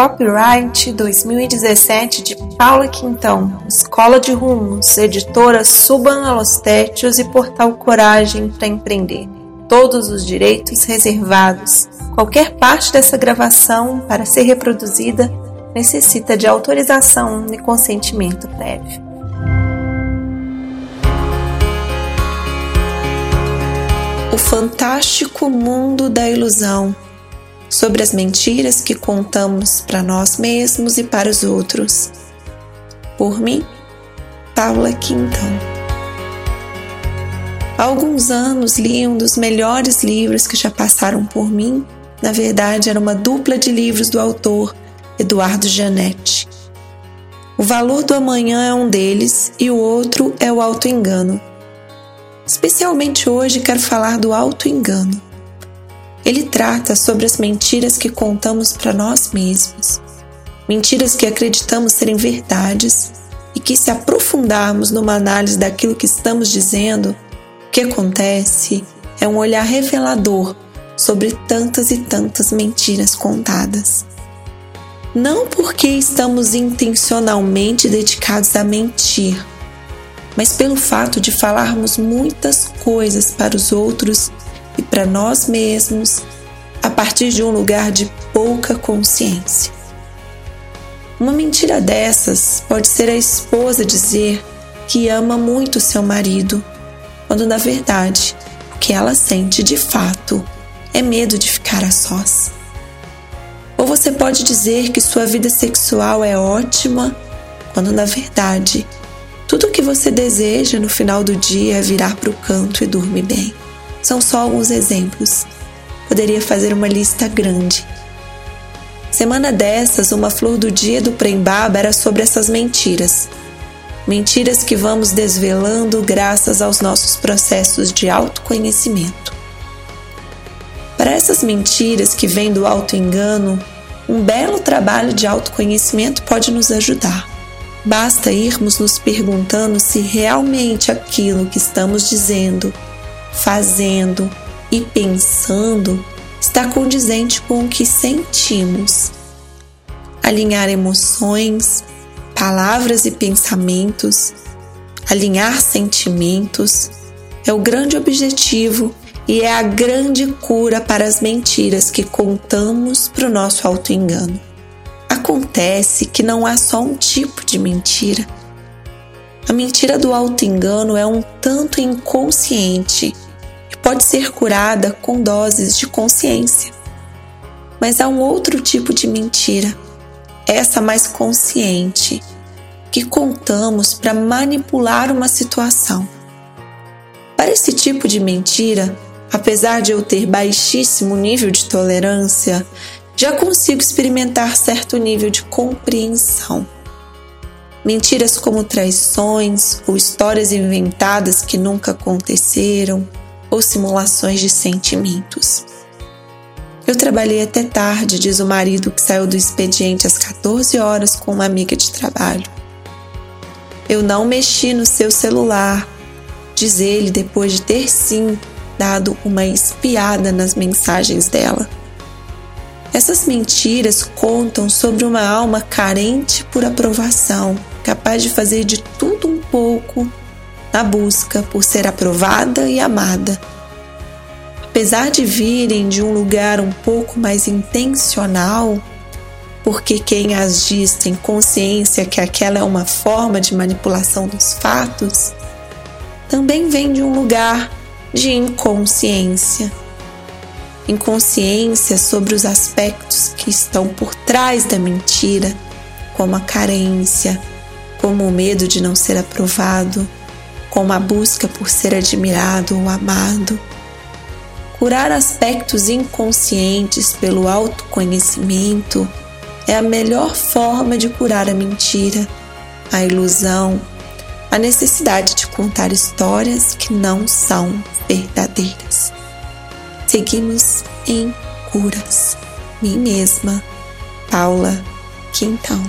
Copyright 2017 de Paula Quintão, Escola de Rumos, editora Suban Alostétios e Portal Coragem para Empreender. Todos os direitos reservados. Qualquer parte dessa gravação, para ser reproduzida, necessita de autorização e consentimento prévio. O fantástico mundo da ilusão sobre as mentiras que contamos para nós mesmos e para os outros. Por mim, Paula Quintão. Há alguns anos li um dos melhores livros que já passaram por mim. Na verdade, era uma dupla de livros do autor Eduardo Janetti. O Valor do Amanhã é um deles e o outro é o Auto-Engano. Especialmente hoje quero falar do auto-engano. Ele trata sobre as mentiras que contamos para nós mesmos, mentiras que acreditamos serem verdades e que, se aprofundarmos numa análise daquilo que estamos dizendo, o que acontece é um olhar revelador sobre tantas e tantas mentiras contadas. Não porque estamos intencionalmente dedicados a mentir, mas pelo fato de falarmos muitas coisas para os outros e para nós mesmos a partir de um lugar de pouca consciência. Uma mentira dessas pode ser a esposa dizer que ama muito seu marido, quando na verdade o que ela sente de fato é medo de ficar a sós. Ou você pode dizer que sua vida sexual é ótima, quando na verdade tudo o que você deseja no final do dia é virar para o canto e dormir bem. São só alguns exemplos. Poderia fazer uma lista grande. Semana dessas, uma flor do dia do Prembaba era sobre essas mentiras. Mentiras que vamos desvelando graças aos nossos processos de autoconhecimento. Para essas mentiras que vêm do auto-engano, um belo trabalho de autoconhecimento pode nos ajudar. Basta irmos nos perguntando se realmente aquilo que estamos dizendo fazendo e pensando está condizente com o que sentimos. Alinhar emoções, palavras e pensamentos, alinhar sentimentos é o grande objetivo e é a grande cura para as mentiras que contamos para o nosso auto-engano. Acontece que não há só um tipo de mentira. A mentira do auto-engano é um tanto inconsciente pode ser curada com doses de consciência. Mas há um outro tipo de mentira, essa mais consciente, que contamos para manipular uma situação. Para esse tipo de mentira, apesar de eu ter baixíssimo nível de tolerância, já consigo experimentar certo nível de compreensão. Mentiras como traições ou histórias inventadas que nunca aconteceram, ou simulações de sentimentos. Eu trabalhei até tarde, diz o marido que saiu do expediente às 14 horas com uma amiga de trabalho. Eu não mexi no seu celular, diz ele depois de ter sim dado uma espiada nas mensagens dela. Essas mentiras contam sobre uma alma carente por aprovação, capaz de fazer de tudo um pouco na busca por ser aprovada e amada. Apesar de virem de um lugar um pouco mais intencional, porque quem as diz tem consciência que aquela é uma forma de manipulação dos fatos, também vem de um lugar de inconsciência. Inconsciência sobre os aspectos que estão por trás da mentira, como a carência, como o medo de não ser aprovado, como a busca por ser admirado ou amado. Curar aspectos inconscientes pelo autoconhecimento é a melhor forma de curar a mentira, a ilusão, a necessidade de contar histórias que não são verdadeiras. Seguimos em curas. Mim mesma, Paula Quintão.